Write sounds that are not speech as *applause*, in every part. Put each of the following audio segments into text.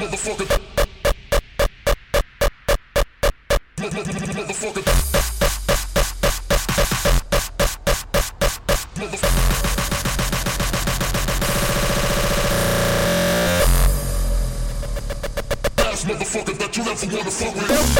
Motherfucker. Motherfucker. That you ever wanna fuck with.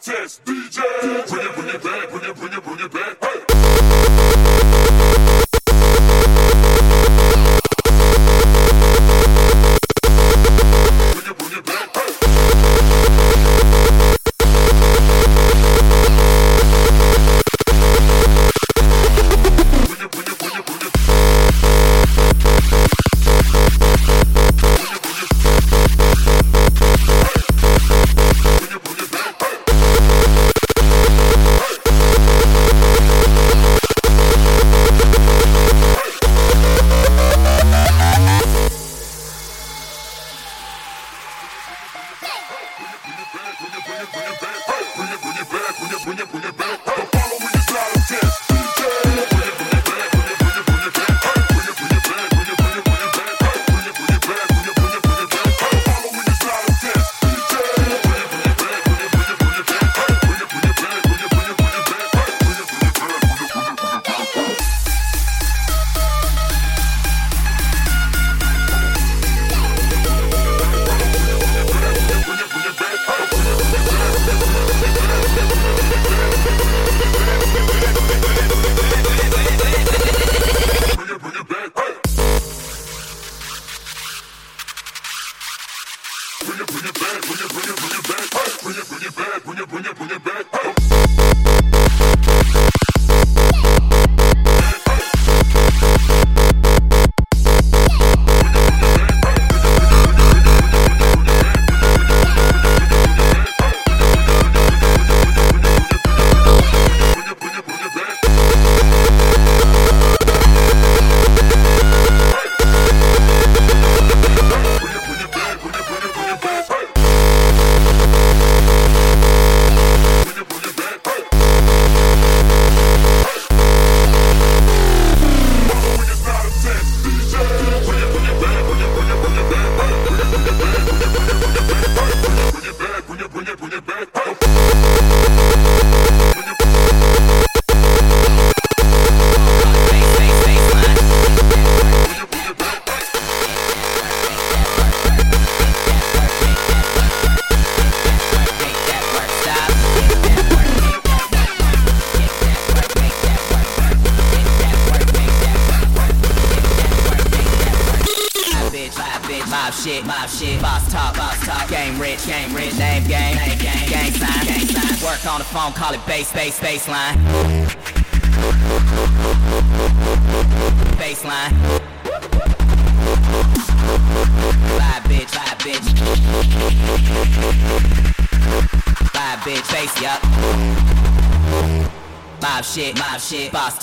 it DJ. bring it, bring it back, bring it, bring it bring it, bring shit, mob shit, boss top, boss talk, game rich, game rich, name game, name game, game sign, game sign, work on the phone, call it top. Live bitch Bye bitch, bass yup lob shit, mob shit, boss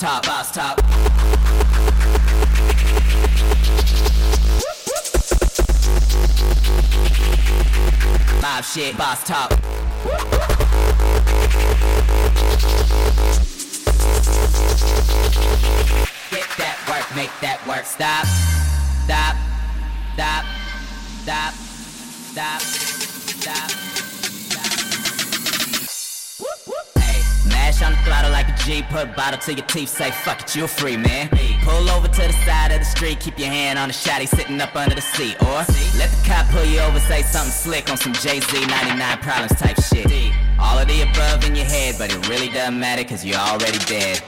top. Get that work, make that work. Stop, stop, stop, stop, stop, stop. Mash on the throttle like a G, put bottle to your teeth, say fuck it, you're free, man. Pull over to the side of the street, keep your hand on the shotty sitting up under the seat. Or let the cop pull you over, say something slick on some Jay-Z 99 problems type shit. All of the above in your head, but it really doesn't matter cause you're already dead.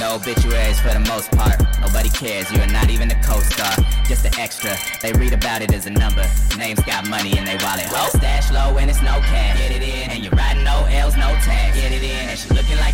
No obituaries for the most part. Nobody cares, you are not even a co-star. Just an extra. They read about it as a number. Names got money in they wallet. Well, stash low and it's no cash. Get it in. And you're riding no L's, no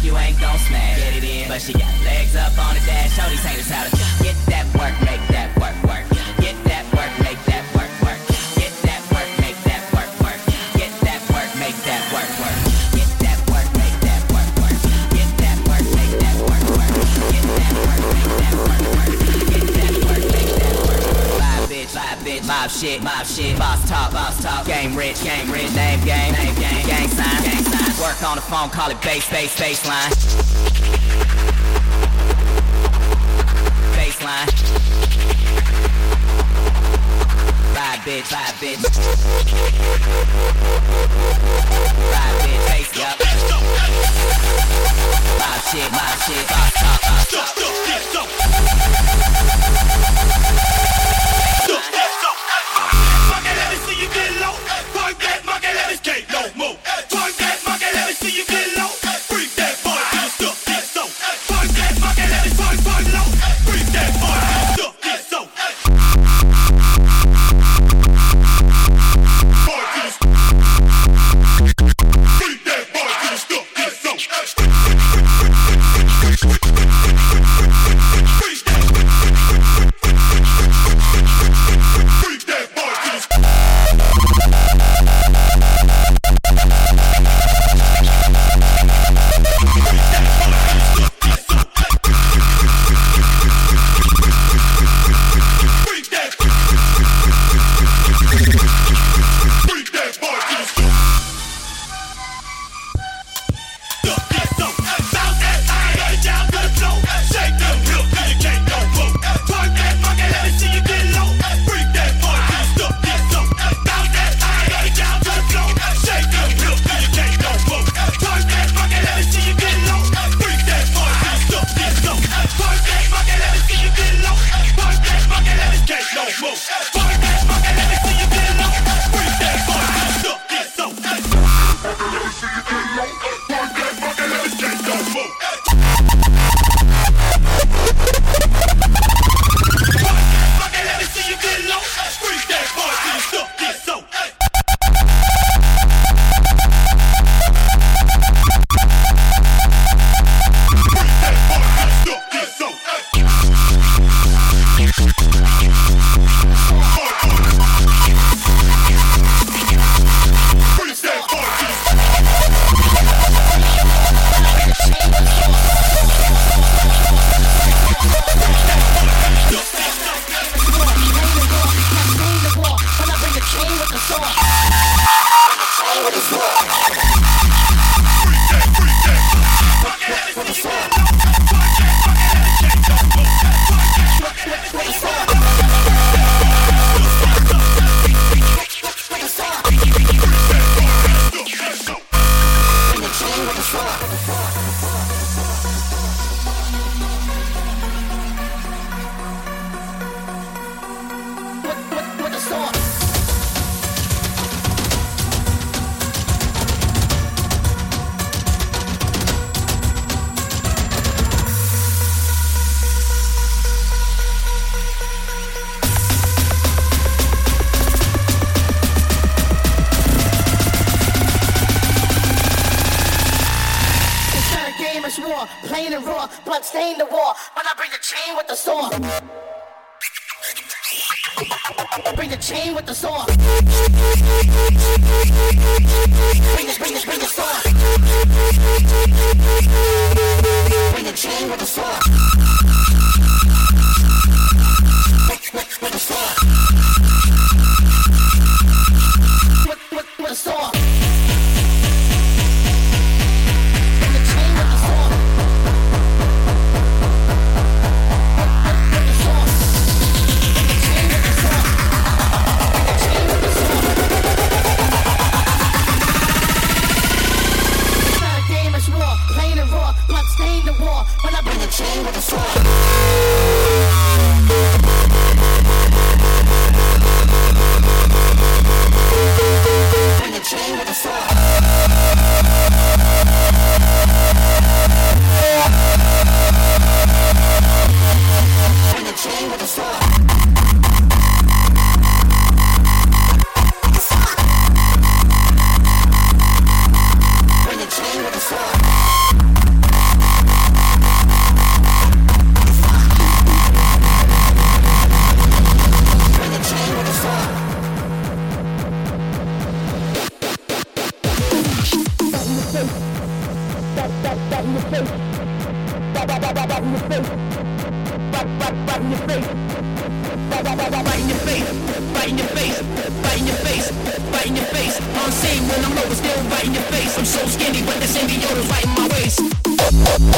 like you ain't gon' smash. Get it in. But she got legs up on the dash. Show these haters how to get that work, make that work, work. Get that work, make that work, work. Get that work, make that work, work. Get that work, make that work, work. Get that work, make that work, work. Get that work, make that work, work. Get that work, make that work, work. Get that work, make that work, work. Live bitch, live bitch. Mob shit, mob shit. Boss talk, boss talk. Game rich, game rich. Name game, name game. Gang sign, gang sign. Work on the phone, call it bass, bass, baseline. Baseline. Ride, bitch, ride, bitch. Ride, bitch, face up. My shit, my shit, boss top, boss top. Fuck let me see you get low. Work that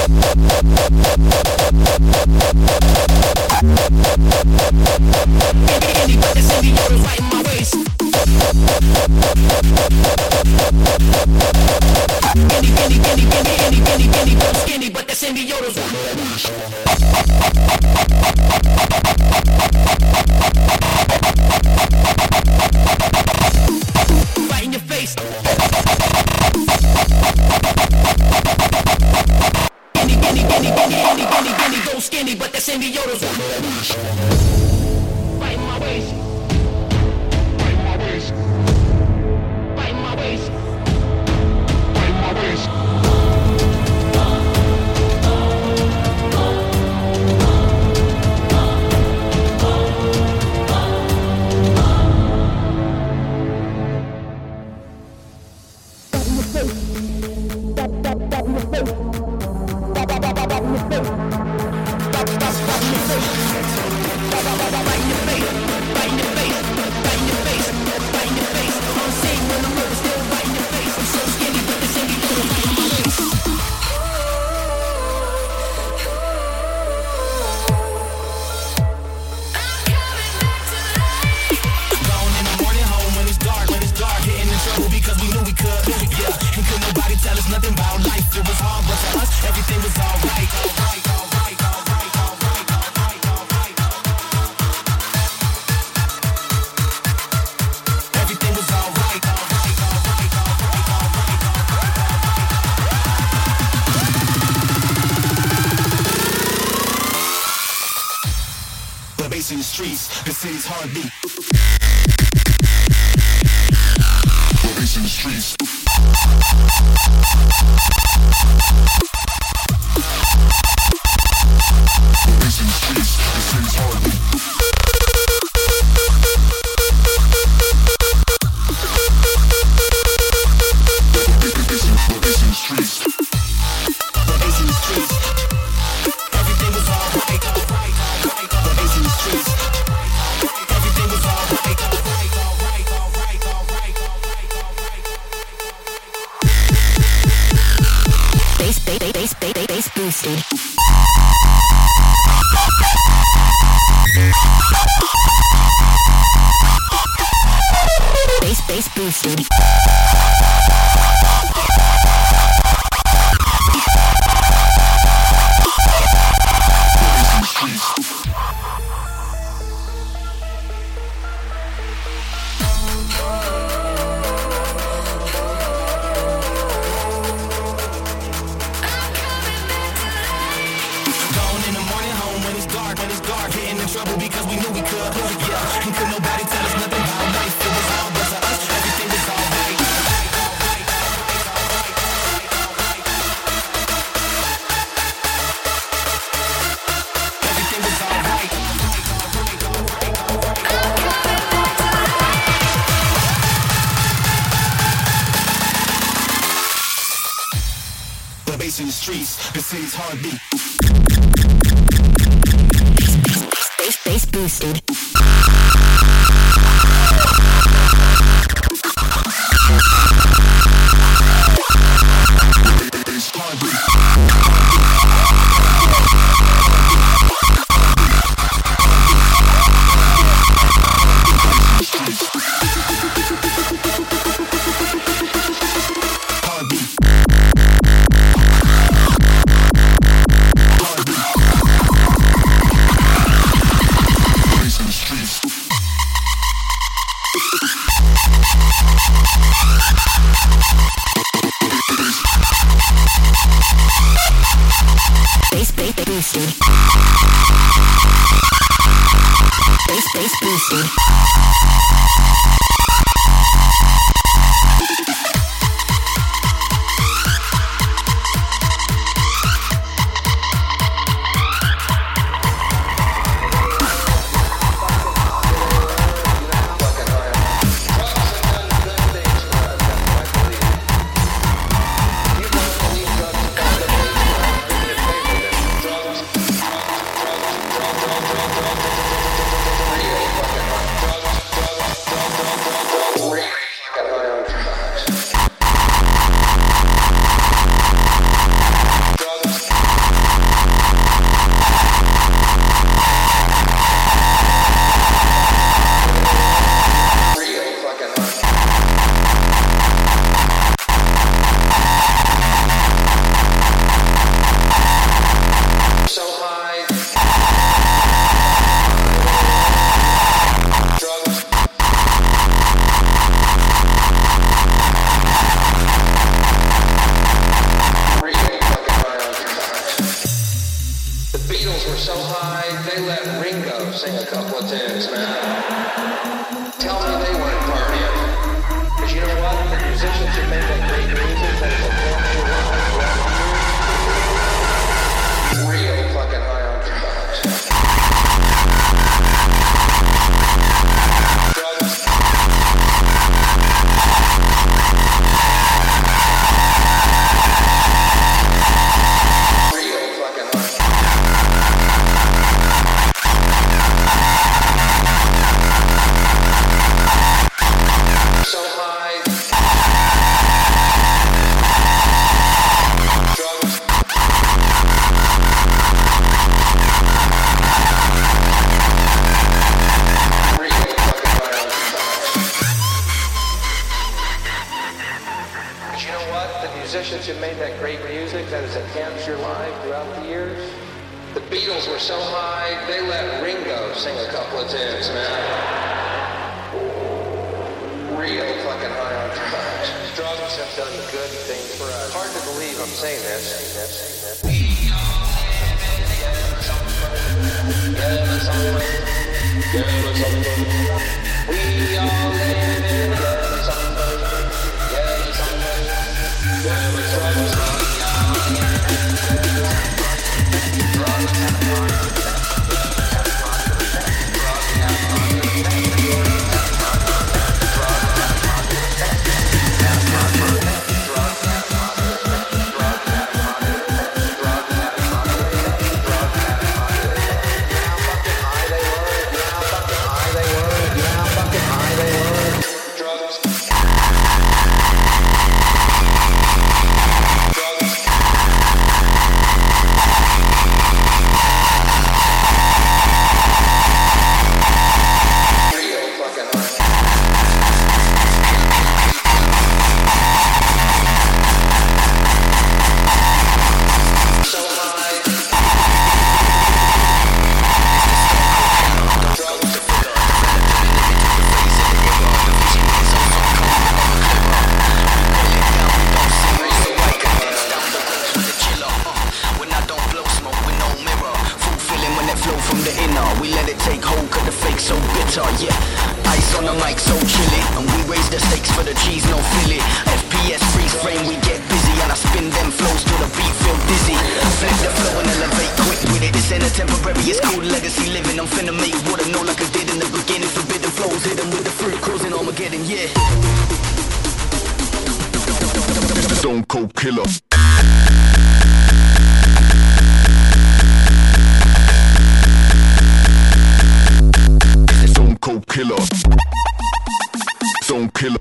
Skinny, skinny, skinny, skinny, skinny, skinny, skinny, but that's in the yodel's. city's heartbeat. Beatles were so high, they let Ringo sing a couple of tunes, man. Tell me they weren't partying. Because you know what? The musicians who made that great Yeah. Talk. I'm finna make what I know like I did in the beginning. Forbidden flows, hit 'em with the fruit, cruising Armageddon, yeah. Stone Cold Killer. Stone Cold Killer. Stone. Killer,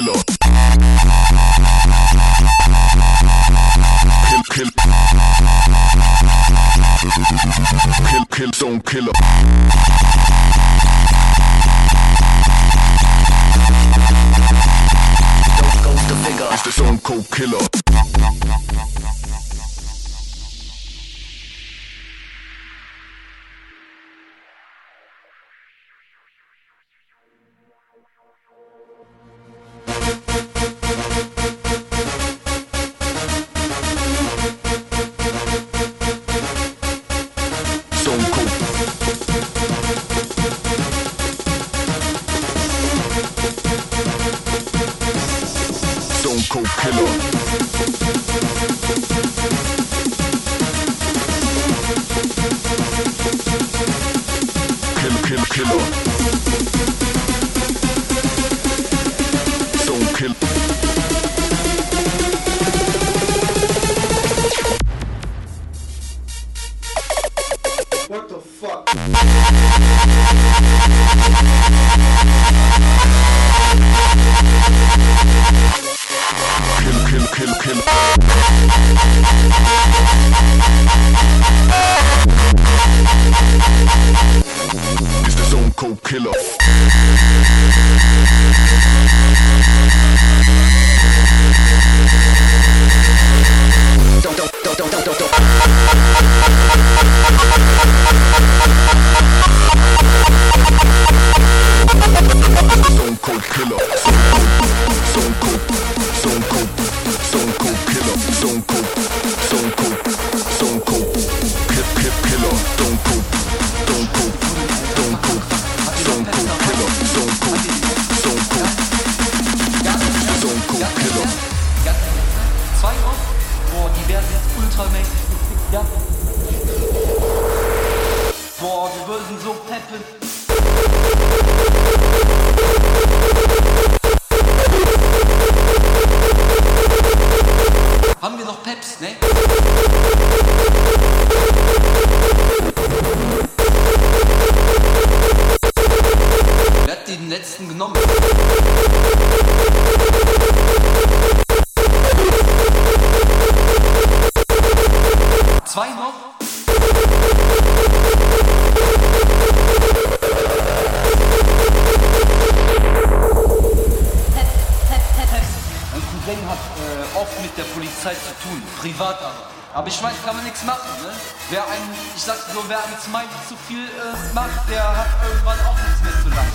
Stone Cold Killer. Kill, kill. Kill, kill, Stone Killer. Dope goes the figure. It's the Stone Cold Killer. Stone Cold Killer. Stone Cold. Don't Polizei zu tun, privat aber. Aber ich weiß, kann man nichts machen, ne? Wer einen, ich sag so, wer einen Smiley zu viel äh, macht, der hat irgendwann auch nichts mehr zu lachen.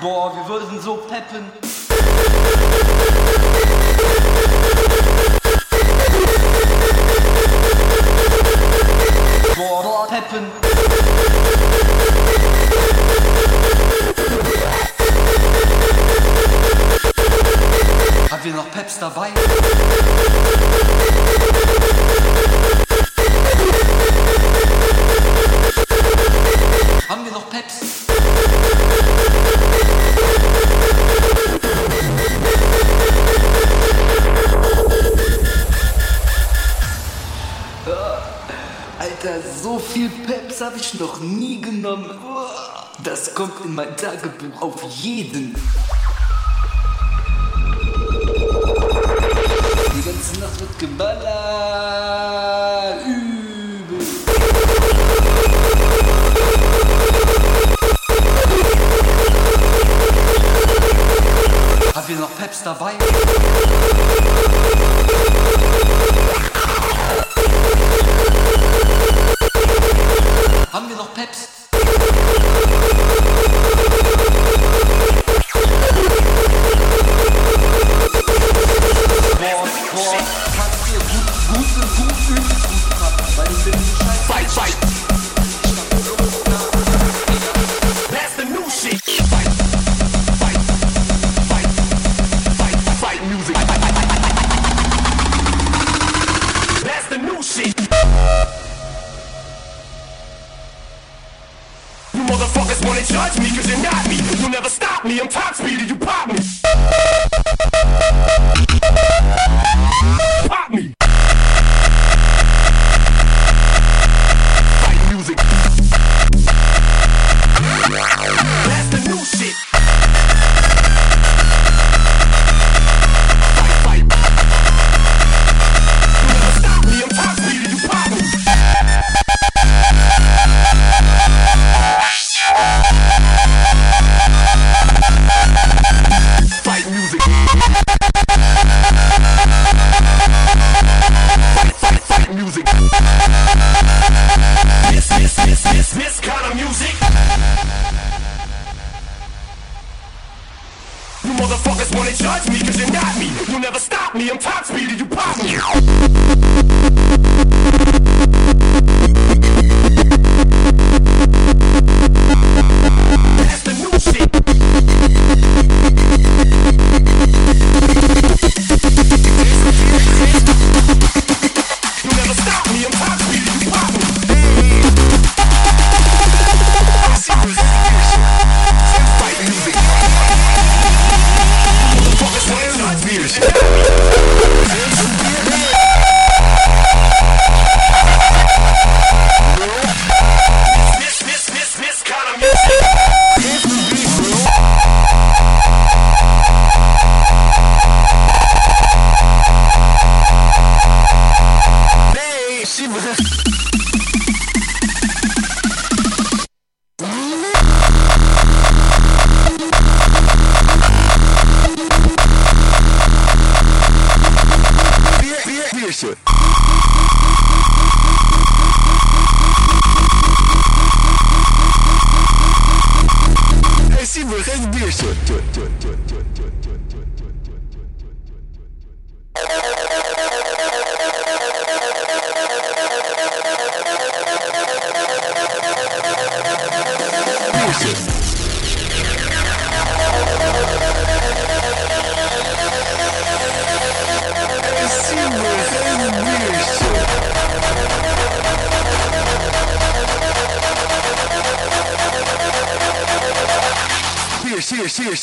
Boah, wir würden so peppen. Boah, peppen. Sind wir noch Peps dabei? Haben wir noch Peps? Äh, Alter, so viel Peps habe ich noch nie genommen. Das kommt in mein Tagebuch auf jeden Fall. Kaffee noch Peps dabei? Haben wir noch Peps? Boah, boah,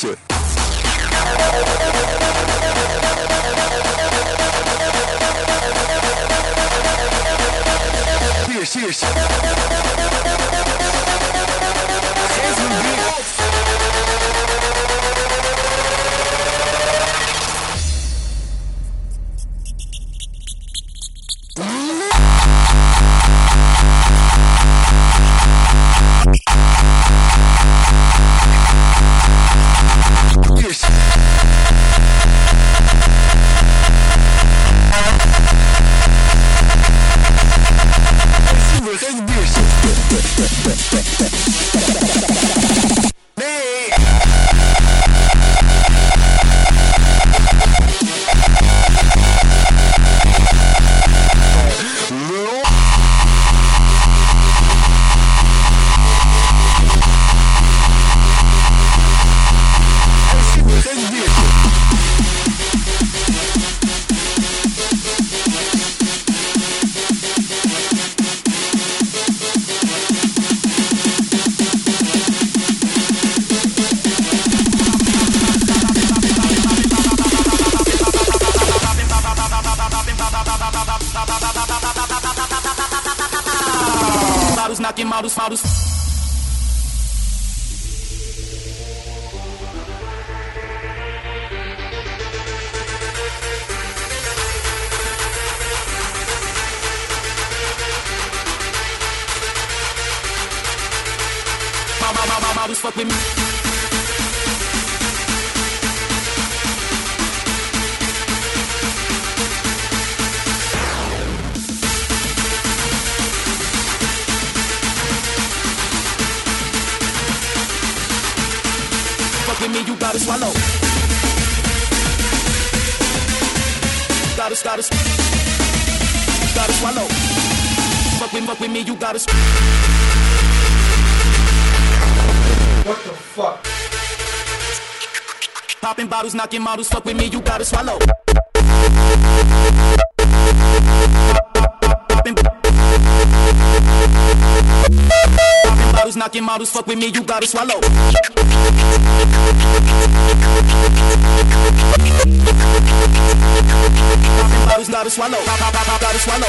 shit. Models. Fuck with me, you gotta swallow. Knocking models. Fuck with me, you gotta swallow. Popping bottles, gotta swallow. Gotta swallow.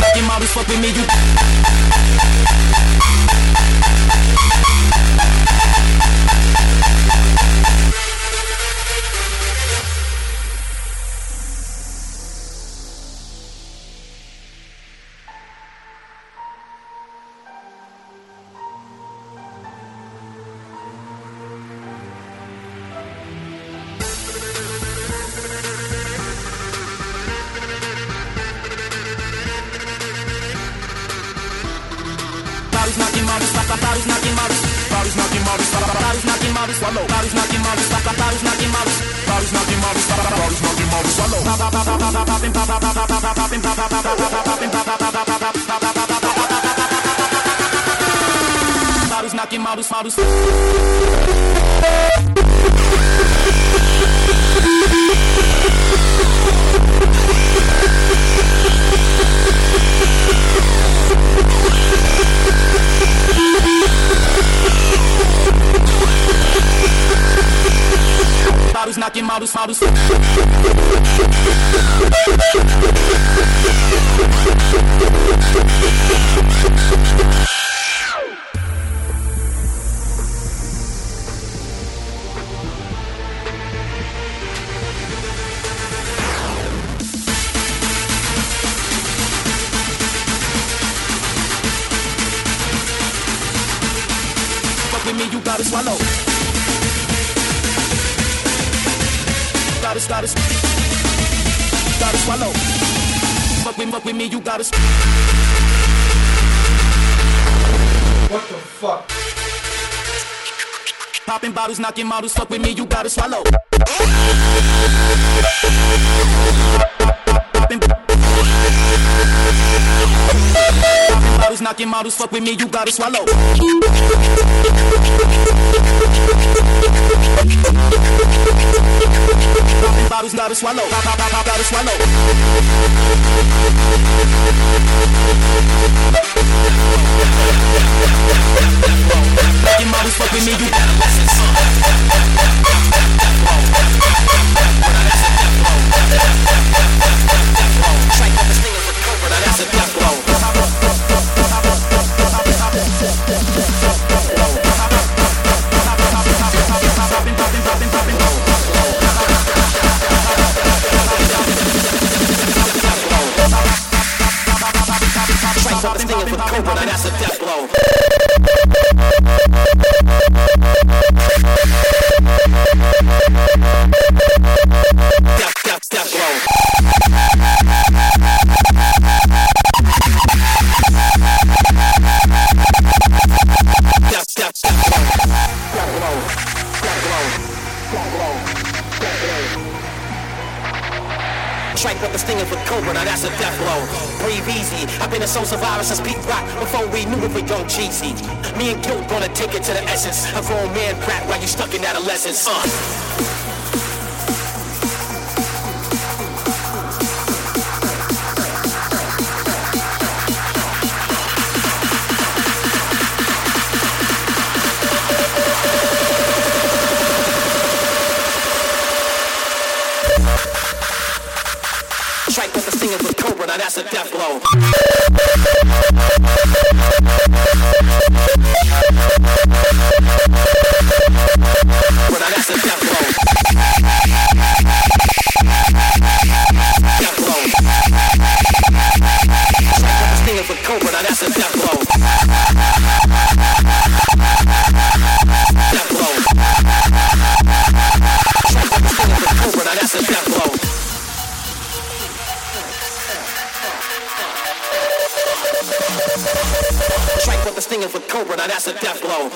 Knocking models. Fuck with me, you. Models, *laughs* with, fuck with me, you gotta. What the fuck? Popping bottles, knocking models. Fuck with me, you gotta swallow. Popping, bottles, knocking models. Fuck with me, you gotta swallow. Bottles, gotta swallow. Pop, pop, pop, pop, gotta swallow. Knocking models. Fuck That's the singing with Cobra, now that's a death blow. But now that's a death This thing with Cobra, now that's a death blow.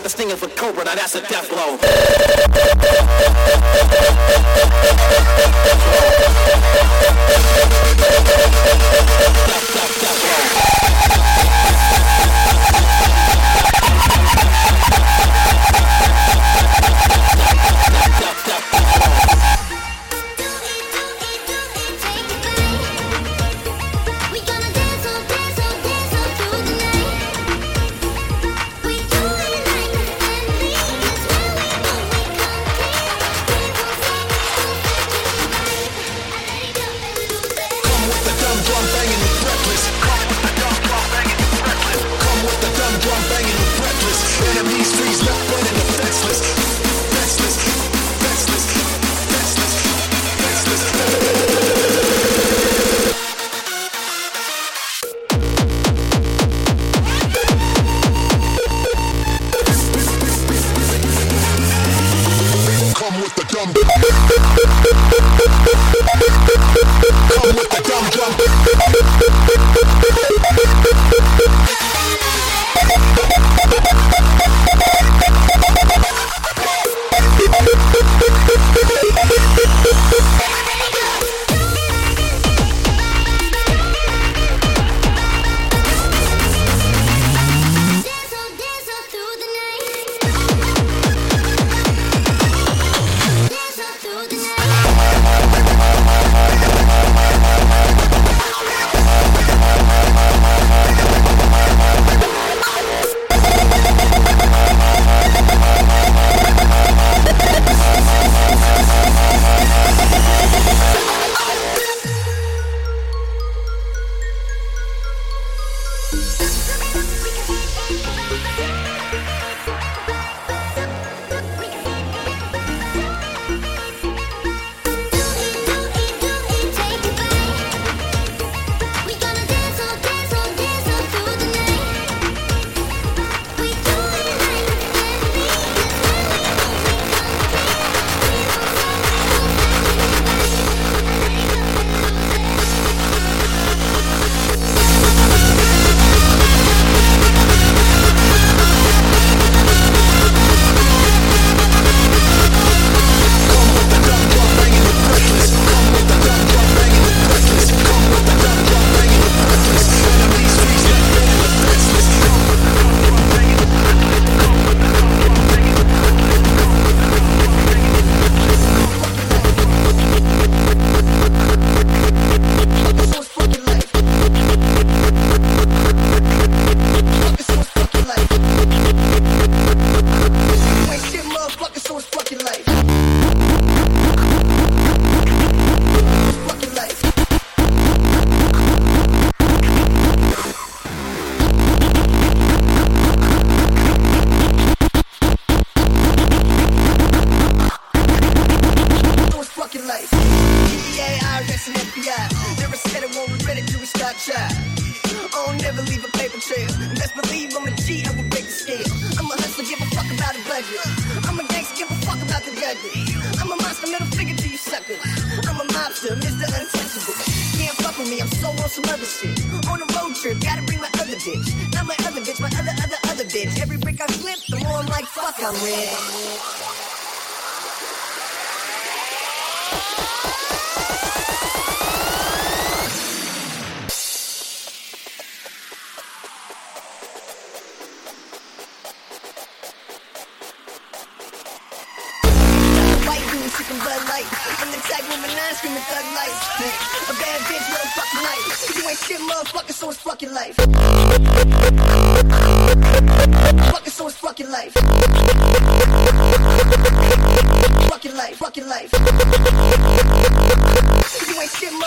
what this thing is with Cobra. Now that's a death blow.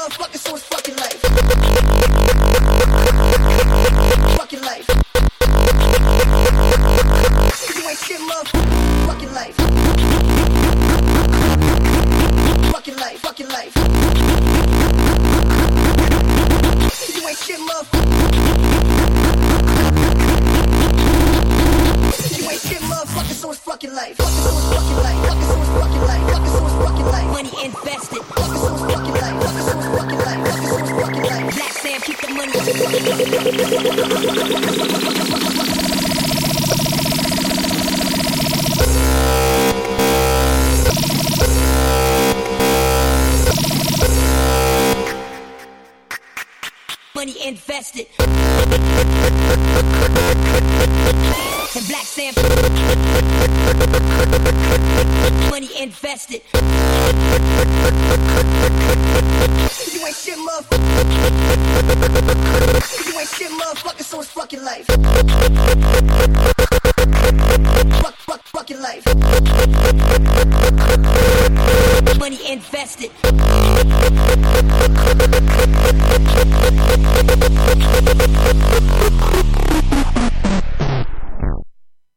Motherfucker, so it's fucking